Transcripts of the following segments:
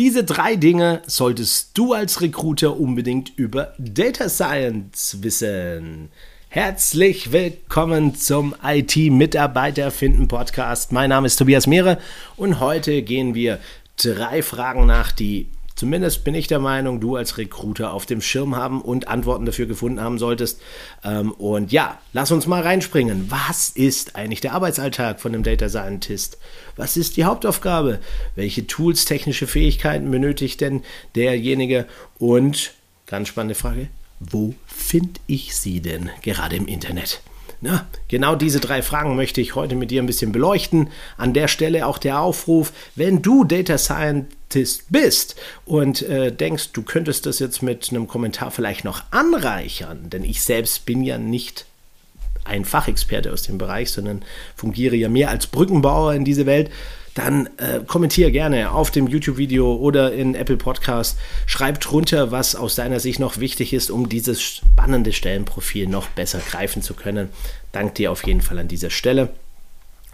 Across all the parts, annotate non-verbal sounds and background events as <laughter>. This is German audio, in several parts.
Diese drei Dinge solltest du als Recruiter unbedingt über Data Science wissen. Herzlich willkommen zum IT-Mitarbeiter finden Podcast. Mein Name ist Tobias Mehre und heute gehen wir drei Fragen nach, die Zumindest bin ich der Meinung, du als Recruiter auf dem Schirm haben und Antworten dafür gefunden haben solltest. Ähm, und ja, lass uns mal reinspringen. Was ist eigentlich der Arbeitsalltag von einem Data Scientist? Was ist die Hauptaufgabe? Welche Tools, technische Fähigkeiten benötigt denn derjenige? Und ganz spannende Frage, wo finde ich sie denn gerade im Internet? Na, genau diese drei Fragen möchte ich heute mit dir ein bisschen beleuchten. An der Stelle auch der Aufruf, wenn du Data Scientist bist und äh, denkst, du könntest das jetzt mit einem Kommentar vielleicht noch anreichern, denn ich selbst bin ja nicht ein Fachexperte aus dem Bereich, sondern fungiere ja mehr als Brückenbauer in diese Welt, dann äh, kommentiere gerne auf dem YouTube-Video oder in Apple Podcast. Schreib drunter, was aus deiner Sicht noch wichtig ist, um dieses spannende Stellenprofil noch besser greifen zu können. Dank dir auf jeden Fall an dieser Stelle.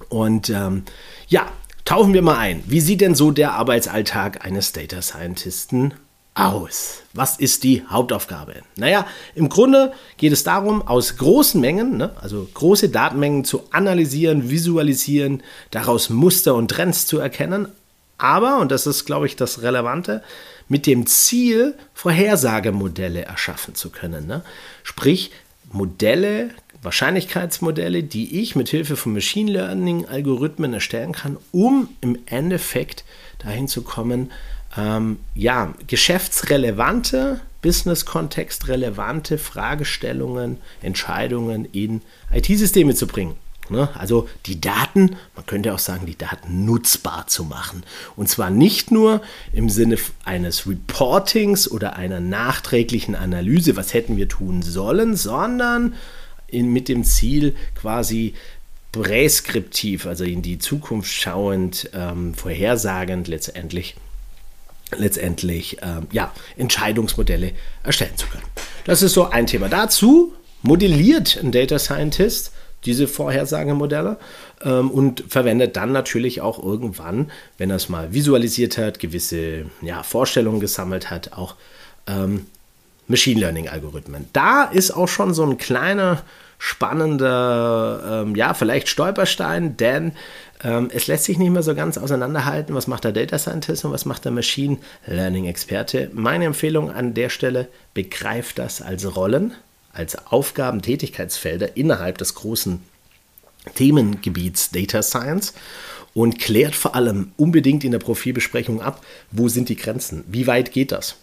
Und ähm, ja, tauchen wir mal ein. Wie sieht denn so der Arbeitsalltag eines Data Scientisten aus? Was ist die Hauptaufgabe? Naja, im Grunde geht es darum, aus großen Mengen, ne, also große Datenmengen zu analysieren, visualisieren, daraus Muster und Trends zu erkennen. Aber, und das ist, glaube ich, das Relevante, mit dem Ziel, Vorhersagemodelle erschaffen zu können. Ne? Sprich, Modelle, Wahrscheinlichkeitsmodelle, die ich mit Hilfe von Machine Learning Algorithmen erstellen kann, um im Endeffekt dahin zu kommen, ähm, ja, geschäftsrelevante, Business-Kontext relevante Fragestellungen, Entscheidungen in IT-Systeme zu bringen. Ne? Also die Daten, man könnte auch sagen, die Daten nutzbar zu machen. Und zwar nicht nur im Sinne eines Reportings oder einer nachträglichen Analyse, was hätten wir tun sollen, sondern in, mit dem Ziel quasi präskriptiv, also in die Zukunft schauend, ähm, vorhersagend letztendlich letztendlich ähm, ja, Entscheidungsmodelle erstellen zu können. Das ist so ein Thema. Dazu modelliert ein Data Scientist diese Vorhersagemodelle ähm, und verwendet dann natürlich auch irgendwann, wenn er es mal visualisiert hat, gewisse ja, Vorstellungen gesammelt hat, auch ähm, Machine Learning Algorithmen. Da ist auch schon so ein kleiner spannender, ähm, ja, vielleicht Stolperstein, denn ähm, es lässt sich nicht mehr so ganz auseinanderhalten, was macht der Data Scientist und was macht der Machine Learning Experte. Meine Empfehlung an der Stelle, begreift das als Rollen, als Aufgaben, Tätigkeitsfelder innerhalb des großen Themengebiets Data Science und klärt vor allem unbedingt in der Profilbesprechung ab, wo sind die Grenzen, wie weit geht das.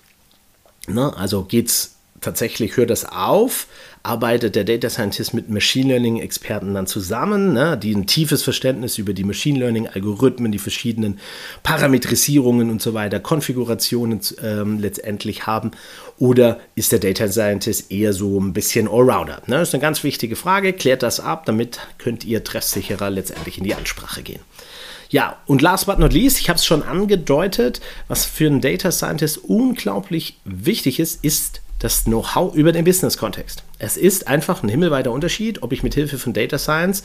Ne? Also geht es tatsächlich, hört das auf, arbeitet der Data Scientist mit Machine Learning Experten dann zusammen, ne, die ein tiefes Verständnis über die Machine Learning Algorithmen, die verschiedenen Parametrisierungen und so weiter, Konfigurationen ähm, letztendlich haben. Oder ist der Data Scientist eher so ein bisschen Allrounder? Ne? Das ist eine ganz wichtige Frage. Klärt das ab, damit könnt ihr treffsicherer letztendlich in die Ansprache gehen. Ja, und last but not least, ich habe es schon angedeutet, was für einen Data Scientist unglaublich wichtig ist, ist das Know-how über den Business-Kontext. Es ist einfach ein himmelweiter Unterschied, ob ich mit Hilfe von Data Science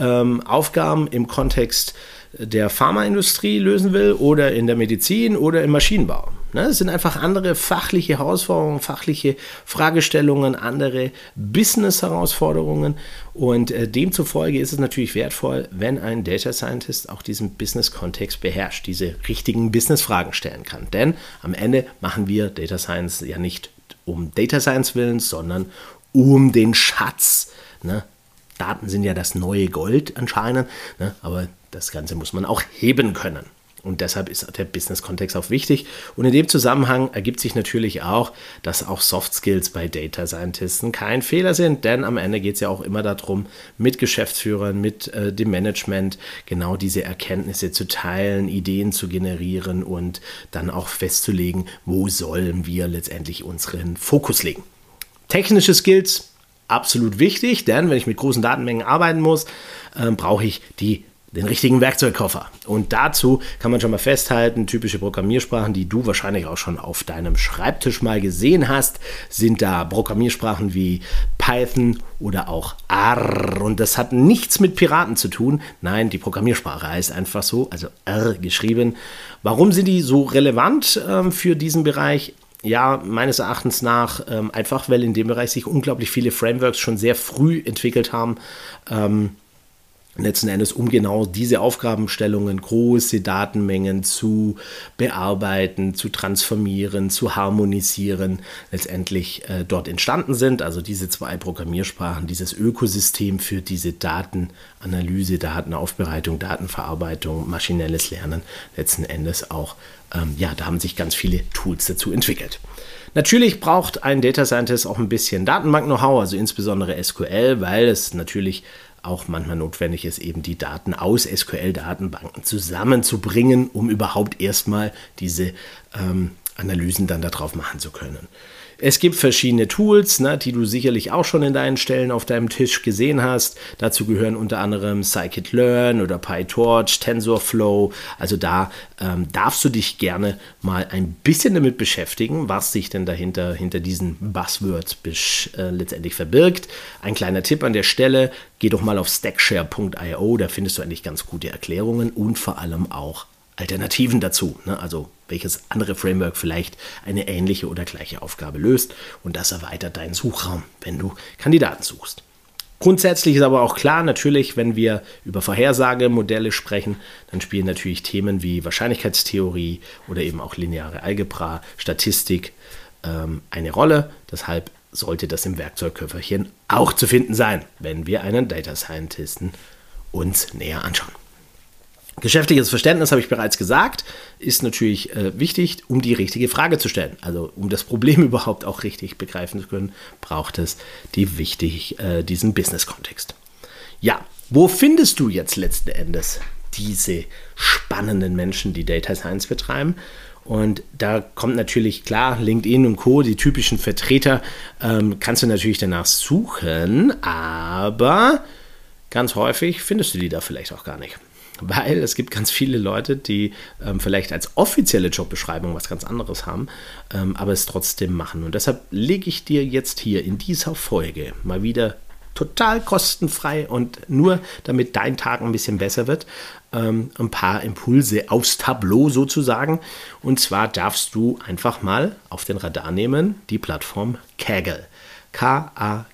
ähm, Aufgaben im Kontext der Pharmaindustrie lösen will oder in der Medizin oder im Maschinenbau. Ne, es sind einfach andere fachliche Herausforderungen, fachliche Fragestellungen, andere Business-Herausforderungen und äh, demzufolge ist es natürlich wertvoll, wenn ein Data Scientist auch diesen Business-Kontext beherrscht, diese richtigen Business-Fragen stellen kann. Denn am Ende machen wir Data Science ja nicht um Data Science willens, sondern um den Schatz. Ne? Daten sind ja das neue Gold anscheinend, ne? aber das Ganze muss man auch heben können. Und deshalb ist der Business-Kontext auch wichtig. Und in dem Zusammenhang ergibt sich natürlich auch, dass auch Soft Skills bei Data Scientisten kein Fehler sind, denn am Ende geht es ja auch immer darum, mit Geschäftsführern, mit äh, dem Management genau diese Erkenntnisse zu teilen, Ideen zu generieren und dann auch festzulegen, wo sollen wir letztendlich unseren Fokus legen. Technische Skills absolut wichtig, denn wenn ich mit großen Datenmengen arbeiten muss, äh, brauche ich die den richtigen Werkzeugkoffer. Und dazu kann man schon mal festhalten, typische Programmiersprachen, die du wahrscheinlich auch schon auf deinem Schreibtisch mal gesehen hast, sind da Programmiersprachen wie Python oder auch R. Und das hat nichts mit Piraten zu tun. Nein, die Programmiersprache heißt einfach so, also R geschrieben. Warum sind die so relevant ähm, für diesen Bereich? Ja, meines Erachtens nach ähm, einfach, weil in dem Bereich sich unglaublich viele Frameworks schon sehr früh entwickelt haben. Ähm, letzten Endes, um genau diese Aufgabenstellungen, große Datenmengen zu bearbeiten, zu transformieren, zu harmonisieren, letztendlich äh, dort entstanden sind. Also diese zwei Programmiersprachen, dieses Ökosystem für diese Datenanalyse, Datenaufbereitung, Datenverarbeitung, maschinelles Lernen, letzten Endes auch, ähm, ja, da haben sich ganz viele Tools dazu entwickelt. Natürlich braucht ein Data Scientist auch ein bisschen Datenbank-Know-how, also insbesondere SQL, weil es natürlich auch manchmal notwendig ist, eben die Daten aus SQL-Datenbanken zusammenzubringen, um überhaupt erstmal diese ähm, Analysen dann darauf machen zu können. Es gibt verschiedene Tools, ne, die du sicherlich auch schon in deinen Stellen auf deinem Tisch gesehen hast. Dazu gehören unter anderem Scikit-Learn oder PyTorch, TensorFlow. Also da ähm, darfst du dich gerne mal ein bisschen damit beschäftigen, was sich denn dahinter hinter diesen Buzzwords äh, letztendlich verbirgt. Ein kleiner Tipp an der Stelle, geh doch mal auf stackshare.io, da findest du eigentlich ganz gute Erklärungen und vor allem auch Alternativen dazu. Ne? Also welches andere Framework vielleicht eine ähnliche oder gleiche Aufgabe löst. Und das erweitert deinen Suchraum, wenn du Kandidaten suchst. Grundsätzlich ist aber auch klar, natürlich, wenn wir über Vorhersagemodelle sprechen, dann spielen natürlich Themen wie Wahrscheinlichkeitstheorie oder eben auch lineare Algebra, Statistik ähm, eine Rolle. Deshalb sollte das im Werkzeugköfferchen auch zu finden sein, wenn wir einen Data Scientisten uns näher anschauen. Geschäftliches Verständnis, habe ich bereits gesagt, ist natürlich äh, wichtig, um die richtige Frage zu stellen. Also um das Problem <laughs> überhaupt auch richtig begreifen zu können, braucht es die wichtig, äh, diesen Business-Kontext. Ja, wo findest du jetzt letzten Endes diese spannenden Menschen, die Data Science betreiben? Und da kommt natürlich klar, LinkedIn und Co., die typischen Vertreter, ähm, kannst du natürlich danach suchen, aber ganz häufig findest du die da vielleicht auch gar nicht weil es gibt ganz viele Leute, die ähm, vielleicht als offizielle Jobbeschreibung was ganz anderes haben, ähm, aber es trotzdem machen. Und deshalb lege ich dir jetzt hier in dieser Folge mal wieder total kostenfrei und nur damit dein Tag ein bisschen besser wird, ähm, ein paar Impulse aufs Tableau sozusagen. Und zwar darfst du einfach mal auf den Radar nehmen die Plattform Kaggle. K-A-G-G-L-E.com.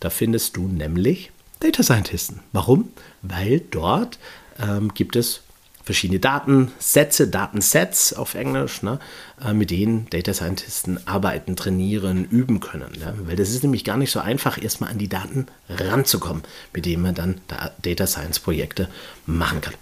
Da findest du nämlich Data Scientisten. Warum? Weil dort ähm, gibt es verschiedene Datensätze, Datensets auf Englisch, ne, äh, mit denen Data Scientisten arbeiten, trainieren, üben können. Ja? Weil das ist nämlich gar nicht so einfach, erstmal an die Daten ranzukommen, mit denen man dann da Data Science Projekte machen kann.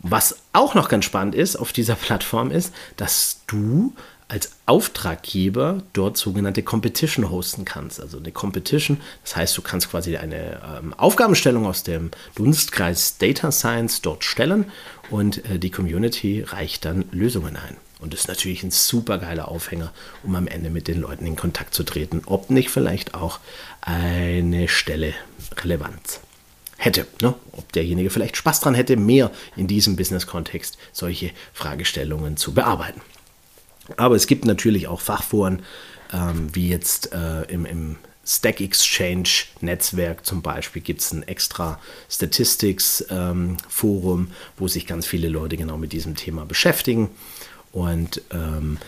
Was auch noch ganz spannend ist auf dieser Plattform ist, dass du als Auftraggeber dort sogenannte Competition hosten kannst. Also eine Competition, das heißt, du kannst quasi eine ähm, Aufgabenstellung aus dem Dunstkreis Data Science dort stellen und äh, die Community reicht dann Lösungen ein. Und das ist natürlich ein super geiler Aufhänger, um am Ende mit den Leuten in Kontakt zu treten, ob nicht vielleicht auch eine Stelle Relevanz hätte. Ne? Ob derjenige vielleicht Spaß dran hätte, mehr in diesem Business-Kontext solche Fragestellungen zu bearbeiten. Aber es gibt natürlich auch Fachforen, ähm, wie jetzt äh, im, im Stack Exchange Netzwerk zum Beispiel gibt es ein extra Statistics ähm, Forum, wo sich ganz viele Leute genau mit diesem Thema beschäftigen. Und ähm,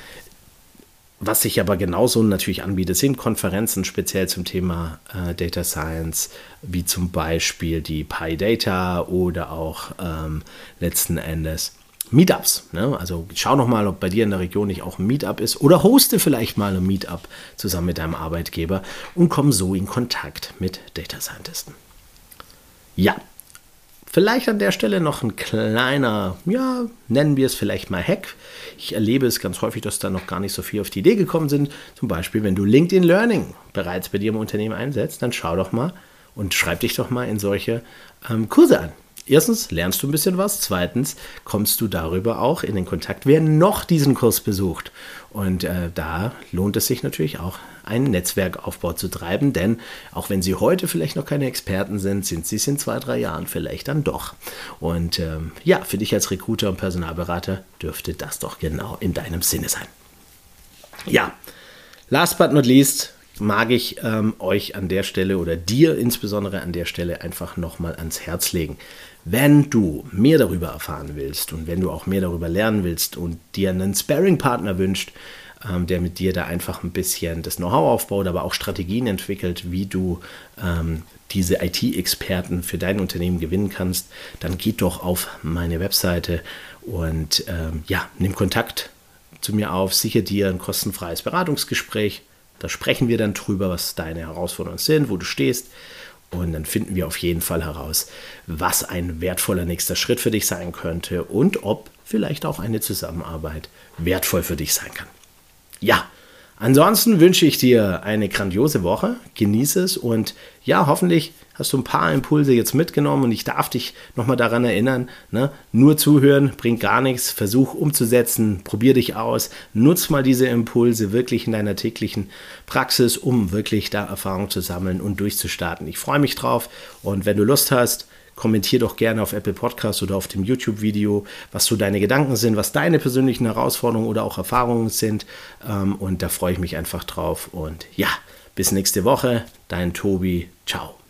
was sich aber genauso natürlich anbietet, sind Konferenzen speziell zum Thema äh, Data Science, wie zum Beispiel die PyData oder auch ähm, letzten Endes Meetups. Ne? Also schau noch mal, ob bei dir in der Region nicht auch ein Meetup ist oder hoste vielleicht mal ein Meetup zusammen mit deinem Arbeitgeber und komm so in Kontakt mit Data Scientisten. Ja, vielleicht an der Stelle noch ein kleiner, ja, nennen wir es vielleicht mal Hack. Ich erlebe es ganz häufig, dass da noch gar nicht so viel auf die Idee gekommen sind. Zum Beispiel, wenn du LinkedIn Learning bereits bei dir im Unternehmen einsetzt, dann schau doch mal und schreib dich doch mal in solche ähm, Kurse an Erstens lernst du ein bisschen was, zweitens kommst du darüber auch in den Kontakt, wer noch diesen Kurs besucht. Und äh, da lohnt es sich natürlich auch, einen Netzwerkaufbau zu treiben, denn auch wenn Sie heute vielleicht noch keine Experten sind, sind Sie es in zwei, drei Jahren vielleicht dann doch. Und ähm, ja, für dich als Recruiter und Personalberater dürfte das doch genau in deinem Sinne sein. Ja, last but not least, mag ich ähm, euch an der Stelle oder dir insbesondere an der Stelle einfach nochmal ans Herz legen. Wenn du mehr darüber erfahren willst und wenn du auch mehr darüber lernen willst und dir einen Sparing-Partner wünscht, ähm, der mit dir da einfach ein bisschen das Know-how aufbaut, aber auch Strategien entwickelt, wie du ähm, diese IT-Experten für dein Unternehmen gewinnen kannst, dann geh doch auf meine Webseite und ähm, ja, nimm Kontakt zu mir auf, sichere dir ein kostenfreies Beratungsgespräch. Da sprechen wir dann drüber, was deine Herausforderungen sind, wo du stehst. Und dann finden wir auf jeden Fall heraus, was ein wertvoller nächster Schritt für dich sein könnte und ob vielleicht auch eine Zusammenarbeit wertvoll für dich sein kann. Ja, ansonsten wünsche ich dir eine grandiose Woche. Genieße es und ja, hoffentlich hast du ein paar Impulse jetzt mitgenommen und ich darf dich nochmal daran erinnern, ne? nur zuhören bringt gar nichts, versuch umzusetzen, probier dich aus, nutz mal diese Impulse wirklich in deiner täglichen Praxis, um wirklich da Erfahrung zu sammeln und durchzustarten. Ich freue mich drauf und wenn du Lust hast, kommentier doch gerne auf Apple Podcast oder auf dem YouTube-Video, was so deine Gedanken sind, was deine persönlichen Herausforderungen oder auch Erfahrungen sind. Ähm, und da freue ich mich einfach drauf. Und ja, bis nächste Woche, dein Tobi. Ciao.